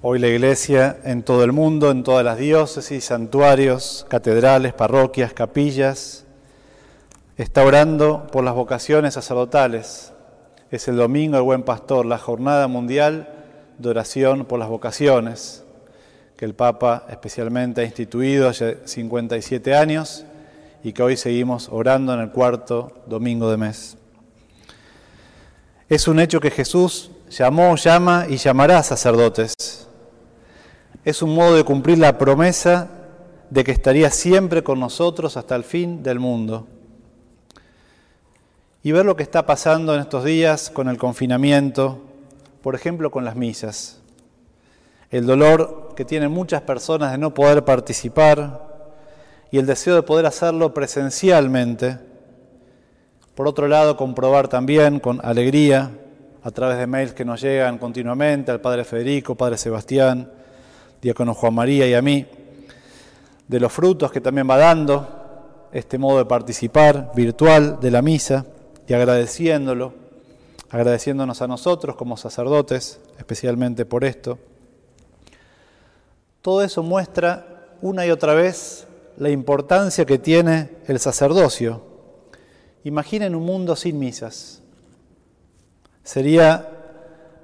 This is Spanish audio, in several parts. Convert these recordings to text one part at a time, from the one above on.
Hoy la Iglesia en todo el mundo, en todas las diócesis, santuarios, catedrales, parroquias, capillas, está orando por las vocaciones sacerdotales. Es el domingo del Buen Pastor, la jornada mundial de oración por las vocaciones, que el Papa especialmente ha instituido hace 57 años y que hoy seguimos orando en el cuarto domingo de mes. Es un hecho que Jesús llamó, llama y llamará sacerdotes. Es un modo de cumplir la promesa de que estaría siempre con nosotros hasta el fin del mundo. Y ver lo que está pasando en estos días con el confinamiento, por ejemplo con las misas. El dolor que tienen muchas personas de no poder participar y el deseo de poder hacerlo presencialmente. Por otro lado, comprobar también con alegría a través de mails que nos llegan continuamente al Padre Federico, Padre Sebastián, Diácono Juan María y a mí, de los frutos que también va dando este modo de participar virtual de la misa y agradeciéndolo, agradeciéndonos a nosotros como sacerdotes, especialmente por esto. Todo eso muestra una y otra vez la importancia que tiene el sacerdocio. Imaginen un mundo sin misas. Sería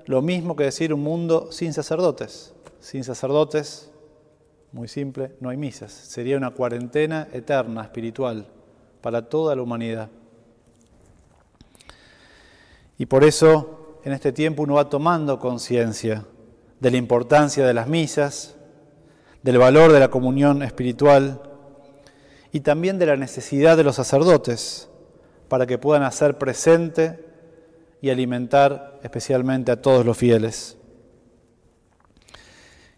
lo mismo que decir un mundo sin sacerdotes. Sin sacerdotes, muy simple, no hay misas. Sería una cuarentena eterna, espiritual, para toda la humanidad. Y por eso en este tiempo uno va tomando conciencia de la importancia de las misas, del valor de la comunión espiritual y también de la necesidad de los sacerdotes para que puedan hacer presente y alimentar especialmente a todos los fieles.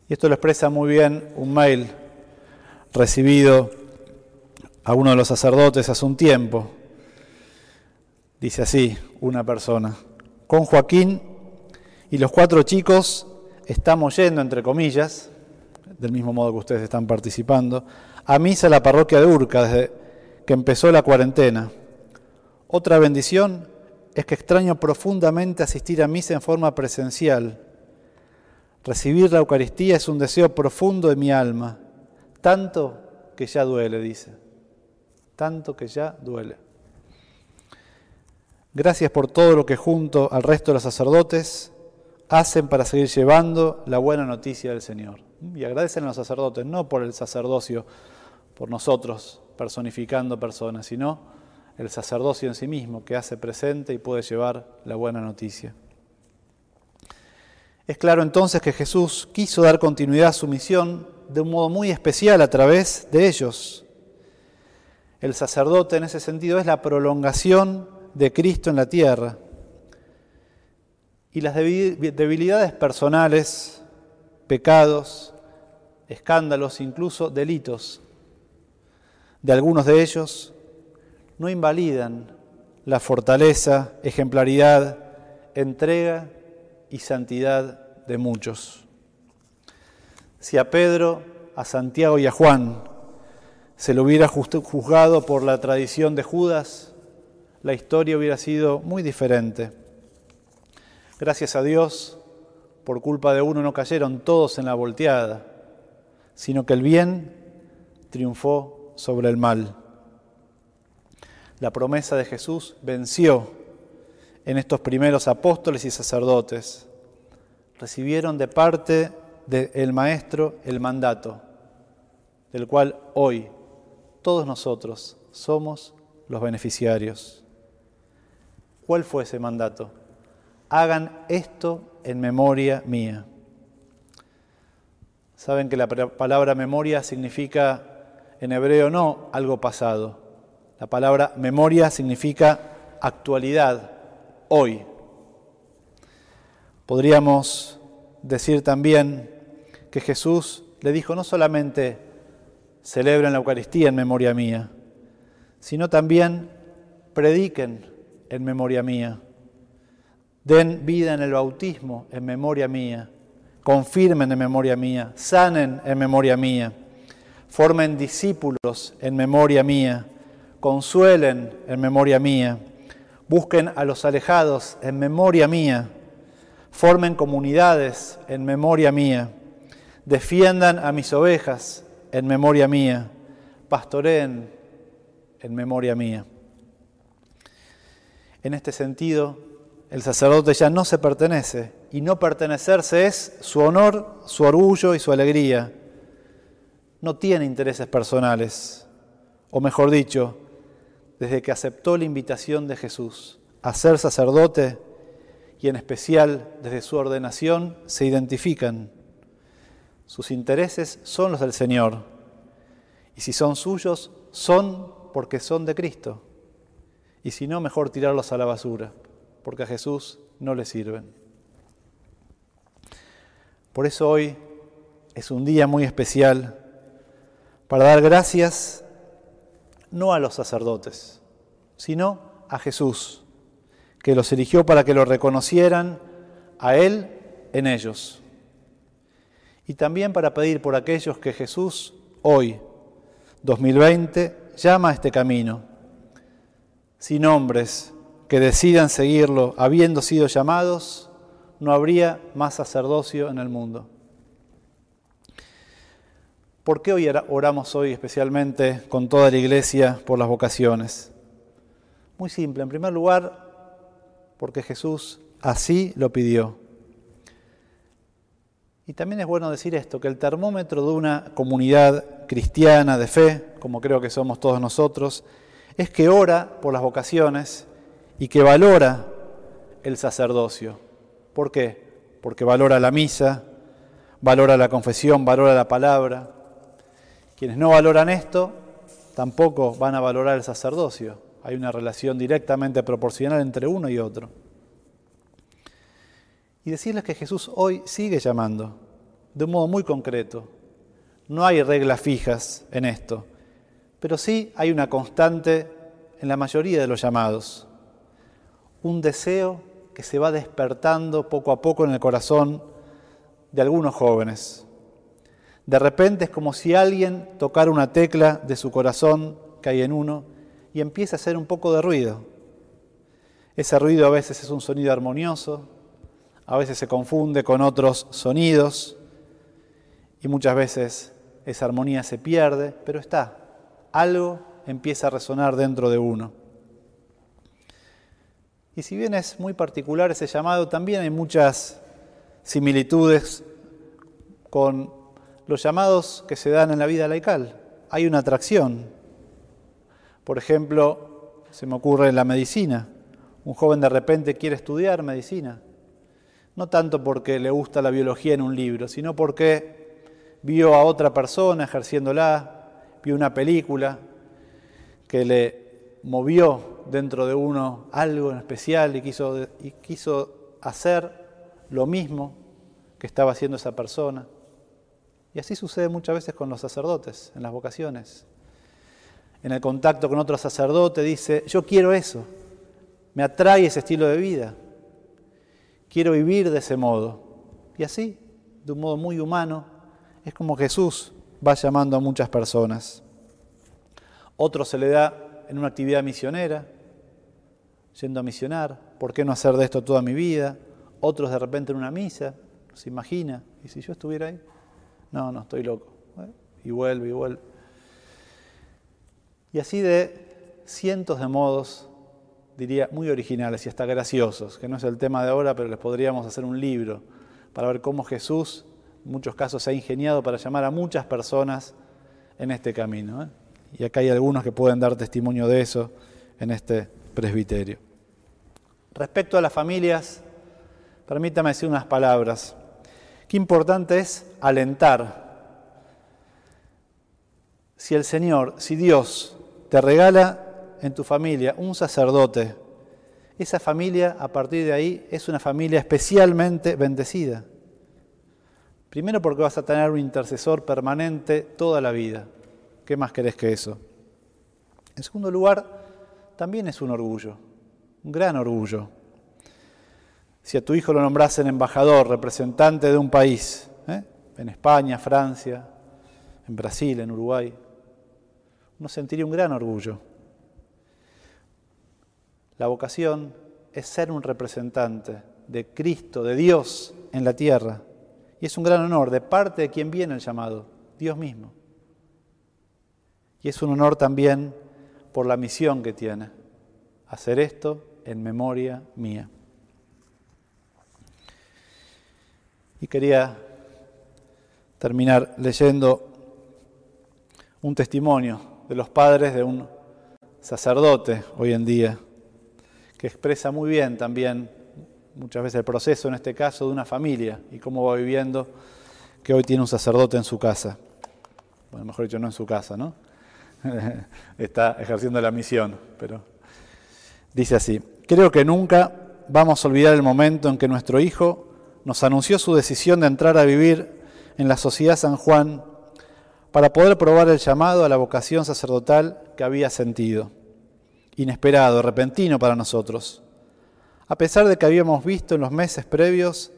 Y esto lo expresa muy bien un mail recibido a uno de los sacerdotes hace un tiempo. Dice así una persona, con Joaquín y los cuatro chicos estamos yendo, entre comillas, del mismo modo que ustedes están participando, a misa en la parroquia de Urca desde que empezó la cuarentena. Otra bendición es que extraño profundamente asistir a misa en forma presencial. Recibir la Eucaristía es un deseo profundo de mi alma, tanto que ya duele, dice, tanto que ya duele. Gracias por todo lo que junto al resto de los sacerdotes hacen para seguir llevando la buena noticia del Señor. Y agradecen a los sacerdotes, no por el sacerdocio, por nosotros personificando personas, sino el sacerdocio en sí mismo que hace presente y puede llevar la buena noticia. Es claro entonces que Jesús quiso dar continuidad a su misión de un modo muy especial a través de ellos. El sacerdote en ese sentido es la prolongación de Cristo en la tierra y las debilidades personales, pecados, escándalos, incluso delitos de algunos de ellos, no invalidan la fortaleza, ejemplaridad, entrega y santidad de muchos. Si a Pedro, a Santiago y a Juan se lo hubiera juzgado por la tradición de Judas, la historia hubiera sido muy diferente. Gracias a Dios, por culpa de uno no cayeron todos en la volteada, sino que el bien triunfó sobre el mal. La promesa de Jesús venció en estos primeros apóstoles y sacerdotes. Recibieron de parte del Maestro el mandato, del cual hoy todos nosotros somos los beneficiarios. ¿Cuál fue ese mandato? hagan esto en memoria mía. Saben que la palabra memoria significa en hebreo no algo pasado. La palabra memoria significa actualidad, hoy. Podríamos decir también que Jesús le dijo no solamente celebren la Eucaristía en memoria mía, sino también prediquen en memoria mía. Den vida en el bautismo en memoria mía. Confirmen en memoria mía. Sanen en memoria mía. Formen discípulos en memoria mía. Consuelen en memoria mía. Busquen a los alejados en memoria mía. Formen comunidades en memoria mía. defiendan a mis ovejas en memoria mía, pastoreen en memoria mía. En este sentido, el sacerdote ya no se pertenece, y no pertenecerse es su honor, su orgullo y su alegría. No tiene intereses personales, o mejor dicho, desde que aceptó la invitación de Jesús a ser sacerdote, y en especial desde su ordenación, se identifican. Sus intereses son los del Señor, y si son suyos, son porque son de Cristo. Y si no, mejor tirarlos a la basura, porque a Jesús no le sirven. Por eso hoy es un día muy especial para dar gracias no a los sacerdotes, sino a Jesús, que los eligió para que lo reconocieran a Él en ellos. Y también para pedir por aquellos que Jesús hoy, 2020, llama a este camino, sin hombres que decidan seguirlo habiendo sido llamados, no habría más sacerdocio en el mundo. ¿Por qué hoy oramos hoy especialmente con toda la iglesia por las vocaciones? Muy simple, en primer lugar, porque Jesús así lo pidió. Y también es bueno decir esto, que el termómetro de una comunidad cristiana de fe, como creo que somos todos nosotros, es que ora por las vocaciones y que valora el sacerdocio. ¿Por qué? Porque valora la misa, valora la confesión, valora la palabra. Quienes no valoran esto tampoco van a valorar el sacerdocio. Hay una relación directamente proporcional entre uno y otro. Y decirles que Jesús hoy sigue llamando, de un modo muy concreto. No hay reglas fijas en esto, pero sí hay una constante en la mayoría de los llamados. Un deseo que se va despertando poco a poco en el corazón de algunos jóvenes. De repente es como si alguien tocara una tecla de su corazón que hay en uno y empieza a hacer un poco de ruido. Ese ruido a veces es un sonido armonioso, a veces se confunde con otros sonidos y muchas veces esa armonía se pierde, pero está. Algo empieza a resonar dentro de uno. Y si bien es muy particular ese llamado, también hay muchas similitudes con los llamados que se dan en la vida laical. Hay una atracción. Por ejemplo, se me ocurre la medicina. Un joven de repente quiere estudiar medicina. No tanto porque le gusta la biología en un libro, sino porque vio a otra persona ejerciéndola, vio una película que le movió dentro de uno algo en especial y quiso, y quiso hacer lo mismo que estaba haciendo esa persona. Y así sucede muchas veces con los sacerdotes, en las vocaciones. En el contacto con otro sacerdote dice, yo quiero eso, me atrae ese estilo de vida, quiero vivir de ese modo. Y así, de un modo muy humano, es como Jesús va llamando a muchas personas. Otro se le da en una actividad misionera, yendo a misionar, ¿por qué no hacer de esto toda mi vida? Otros de repente en una misa, se imagina, ¿y si yo estuviera ahí? No, no, estoy loco. Y vuelve y vuelve. Y así de cientos de modos, diría, muy originales y hasta graciosos, que no es el tema de ahora, pero les podríamos hacer un libro para ver cómo Jesús, en muchos casos, se ha ingeniado para llamar a muchas personas en este camino. ¿eh? Y acá hay algunos que pueden dar testimonio de eso en este presbiterio. Respecto a las familias, permítame decir unas palabras. Qué importante es alentar. Si el Señor, si Dios te regala en tu familia un sacerdote, esa familia a partir de ahí es una familia especialmente bendecida. Primero porque vas a tener un intercesor permanente toda la vida. ¿Qué más querés que eso? En segundo lugar, también es un orgullo, un gran orgullo. Si a tu hijo lo nombrasen embajador, representante de un país, ¿eh? en España, Francia, en Brasil, en Uruguay, uno sentiría un gran orgullo. La vocación es ser un representante de Cristo, de Dios en la tierra. Y es un gran honor de parte de quien viene el llamado, Dios mismo. Y es un honor también por la misión que tiene, hacer esto en memoria mía. Y quería terminar leyendo un testimonio de los padres de un sacerdote hoy en día, que expresa muy bien también muchas veces el proceso, en este caso, de una familia y cómo va viviendo que hoy tiene un sacerdote en su casa. Bueno, mejor dicho, no en su casa, ¿no? Está ejerciendo la misión, pero dice así, creo que nunca vamos a olvidar el momento en que nuestro hijo nos anunció su decisión de entrar a vivir en la sociedad San Juan para poder probar el llamado a la vocación sacerdotal que había sentido. Inesperado, repentino para nosotros. A pesar de que habíamos visto en los meses previos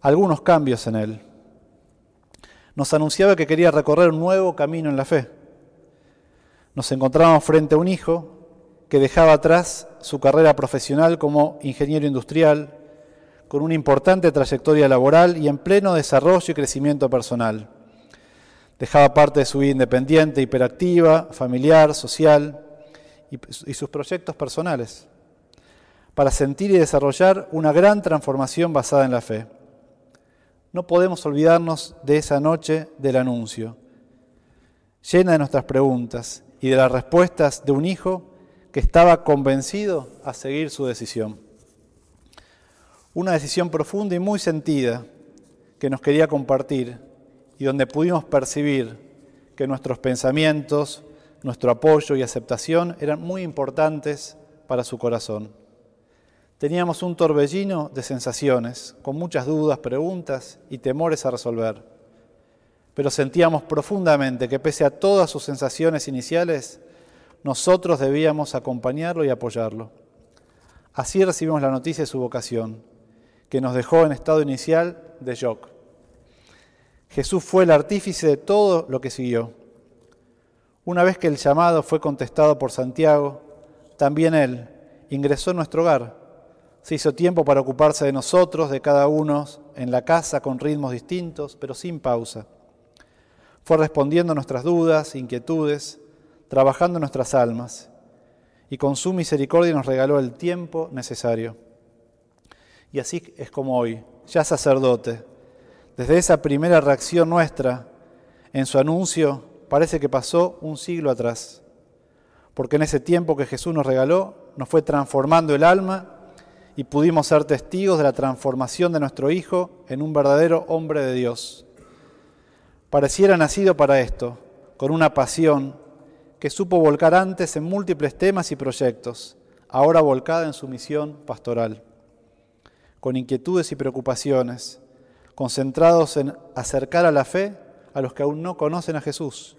algunos cambios en él. Nos anunciaba que quería recorrer un nuevo camino en la fe. Nos encontrábamos frente a un hijo que dejaba atrás su carrera profesional como ingeniero industrial, con una importante trayectoria laboral y en pleno desarrollo y crecimiento personal. Dejaba parte de su vida independiente, hiperactiva, familiar, social y, sus proyectos personales para sentir y desarrollar una gran transformación basada en la fe. No podemos olvidarnos de esa noche del anuncio, llena de nuestras preguntas y de las respuestas de un hijo que estaba convencido a seguir su decisión. Una decisión profunda y muy sentida que nos quería compartir y donde pudimos percibir que nuestros pensamientos, nuestro apoyo y aceptación eran muy importantes para su corazón. Teníamos un torbellino de sensaciones, con muchas dudas, preguntas y temores a resolver. Pero sentíamos profundamente que pese a todas sus sensaciones iniciales, nosotros debíamos acompañarlo y apoyarlo. Así recibimos la noticia de su vocación que nos dejó en estado inicial de shock. Jesús fue el artífice de todo lo que siguió. Una vez que el llamado fue contestado por Santiago, también Él ingresó en nuestro hogar. Se hizo tiempo para ocuparse de nosotros, de cada uno, en la casa con ritmos distintos, pero sin pausa. Fue respondiendo a nuestras dudas, inquietudes, trabajando nuestras almas, y con su misericordia nos regaló el tiempo necesario. Y así es como hoy, ya sacerdote, desde esa primera reacción nuestra en su anuncio, parece que pasó un siglo atrás, porque en ese tiempo que Jesús nos regaló, nos fue transformando el alma y pudimos ser testigos de la transformación de nuestro Hijo en un verdadero hombre de Dios. Pareciera nacido para esto, con una pasión que supo volcar antes en múltiples temas y proyectos, ahora volcada en su misión pastoral con inquietudes y preocupaciones, concentrados en acercar a la fe a los que aún no conocen a Jesús.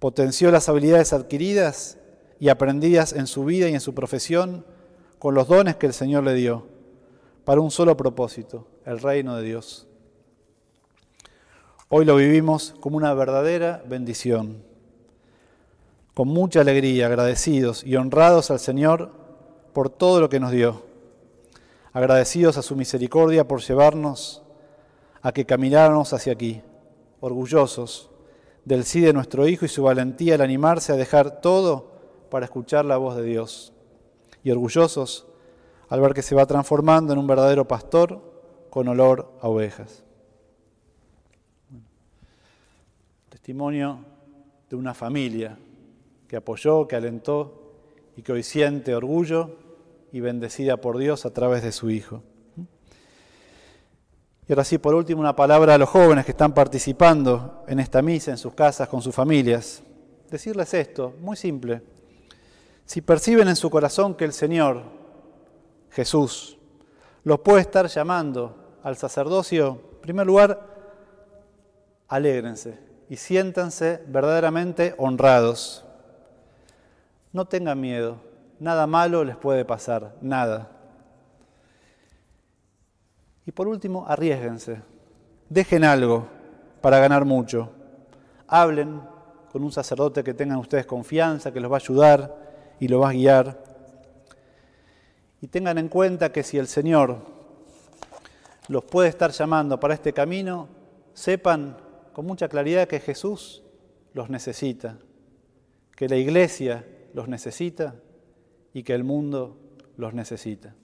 Potenció las habilidades adquiridas y aprendidas en su vida y en su profesión con los dones que el Señor le dio, para un solo propósito, el reino de Dios. Hoy lo vivimos como una verdadera bendición, con mucha alegría, agradecidos y honrados al Señor por todo lo que nos dio agradecidos a su misericordia por llevarnos a que camináramos hacia aquí, orgullosos del sí de nuestro Hijo y su valentía al animarse a dejar todo para escuchar la voz de Dios, y orgullosos al ver que se va transformando en un verdadero pastor con olor a ovejas. Testimonio de una familia que apoyó, que alentó y que hoy siente orgullo y bendecida por Dios a través de su Hijo. Y ahora sí, por último, una palabra a los jóvenes que están participando en esta misa, en sus casas, con sus familias. Decirles esto, muy simple. Si perciben en su corazón que el Señor, Jesús, los puede estar llamando al sacerdocio, en primer lugar, alégrense y siéntanse verdaderamente honrados. No tengan miedo, nada malo les puede pasar, nada. Y por último, arriesguense, dejen algo para ganar mucho. Hablen con un sacerdote que tengan ustedes confianza, que los va a ayudar y los va a guiar. Y tengan en cuenta que si el Señor los puede estar llamando para este camino, sepan con mucha claridad que Jesús los necesita, que la iglesia los necesita y que el mundo los necesita.